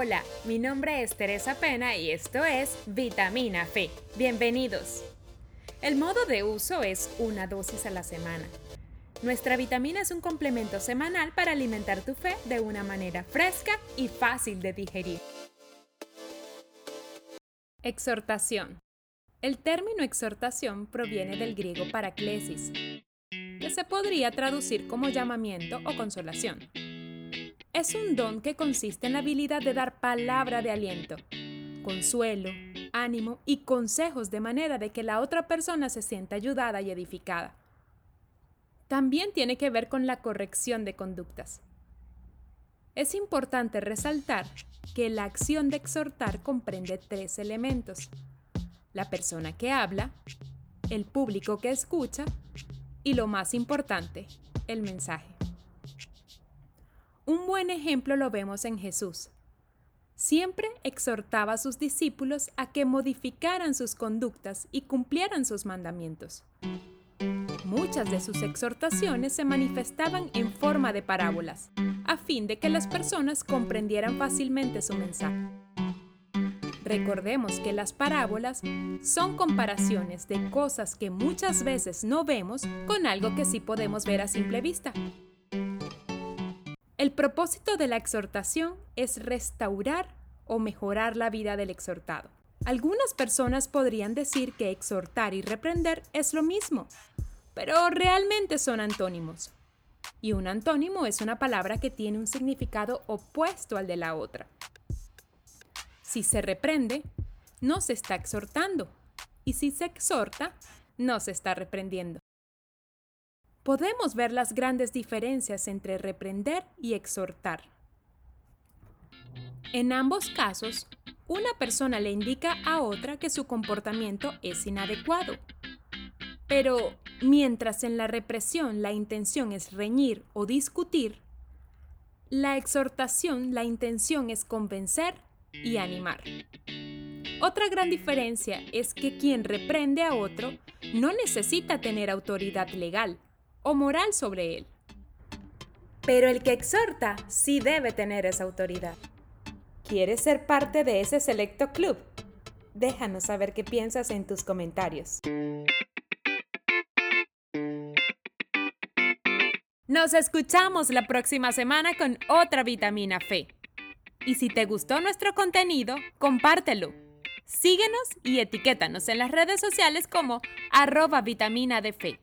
Hola, mi nombre es Teresa Pena y esto es Vitamina Fe. Bienvenidos. El modo de uso es una dosis a la semana. Nuestra vitamina es un complemento semanal para alimentar tu fe de una manera fresca y fácil de digerir. Exhortación. El término exhortación proviene del griego paraclesis, que se podría traducir como llamamiento o consolación es un don que consiste en la habilidad de dar palabra de aliento, consuelo, ánimo y consejos de manera de que la otra persona se sienta ayudada y edificada. También tiene que ver con la corrección de conductas. Es importante resaltar que la acción de exhortar comprende tres elementos. La persona que habla, el público que escucha y lo más importante, el mensaje. Un buen ejemplo lo vemos en Jesús. Siempre exhortaba a sus discípulos a que modificaran sus conductas y cumplieran sus mandamientos. Muchas de sus exhortaciones se manifestaban en forma de parábolas, a fin de que las personas comprendieran fácilmente su mensaje. Recordemos que las parábolas son comparaciones de cosas que muchas veces no vemos con algo que sí podemos ver a simple vista. El propósito de la exhortación es restaurar o mejorar la vida del exhortado. Algunas personas podrían decir que exhortar y reprender es lo mismo, pero realmente son antónimos. Y un antónimo es una palabra que tiene un significado opuesto al de la otra. Si se reprende, no se está exhortando. Y si se exhorta, no se está reprendiendo podemos ver las grandes diferencias entre reprender y exhortar. En ambos casos, una persona le indica a otra que su comportamiento es inadecuado. Pero mientras en la represión la intención es reñir o discutir, la exhortación la intención es convencer y animar. Otra gran diferencia es que quien reprende a otro no necesita tener autoridad legal, o moral sobre él. Pero el que exhorta sí debe tener esa autoridad. ¿Quieres ser parte de ese selecto club? Déjanos saber qué piensas en tus comentarios. Nos escuchamos la próxima semana con otra vitamina fe. Y si te gustó nuestro contenido, compártelo. Síguenos y etiquétanos en las redes sociales como arroba vitamina de fe.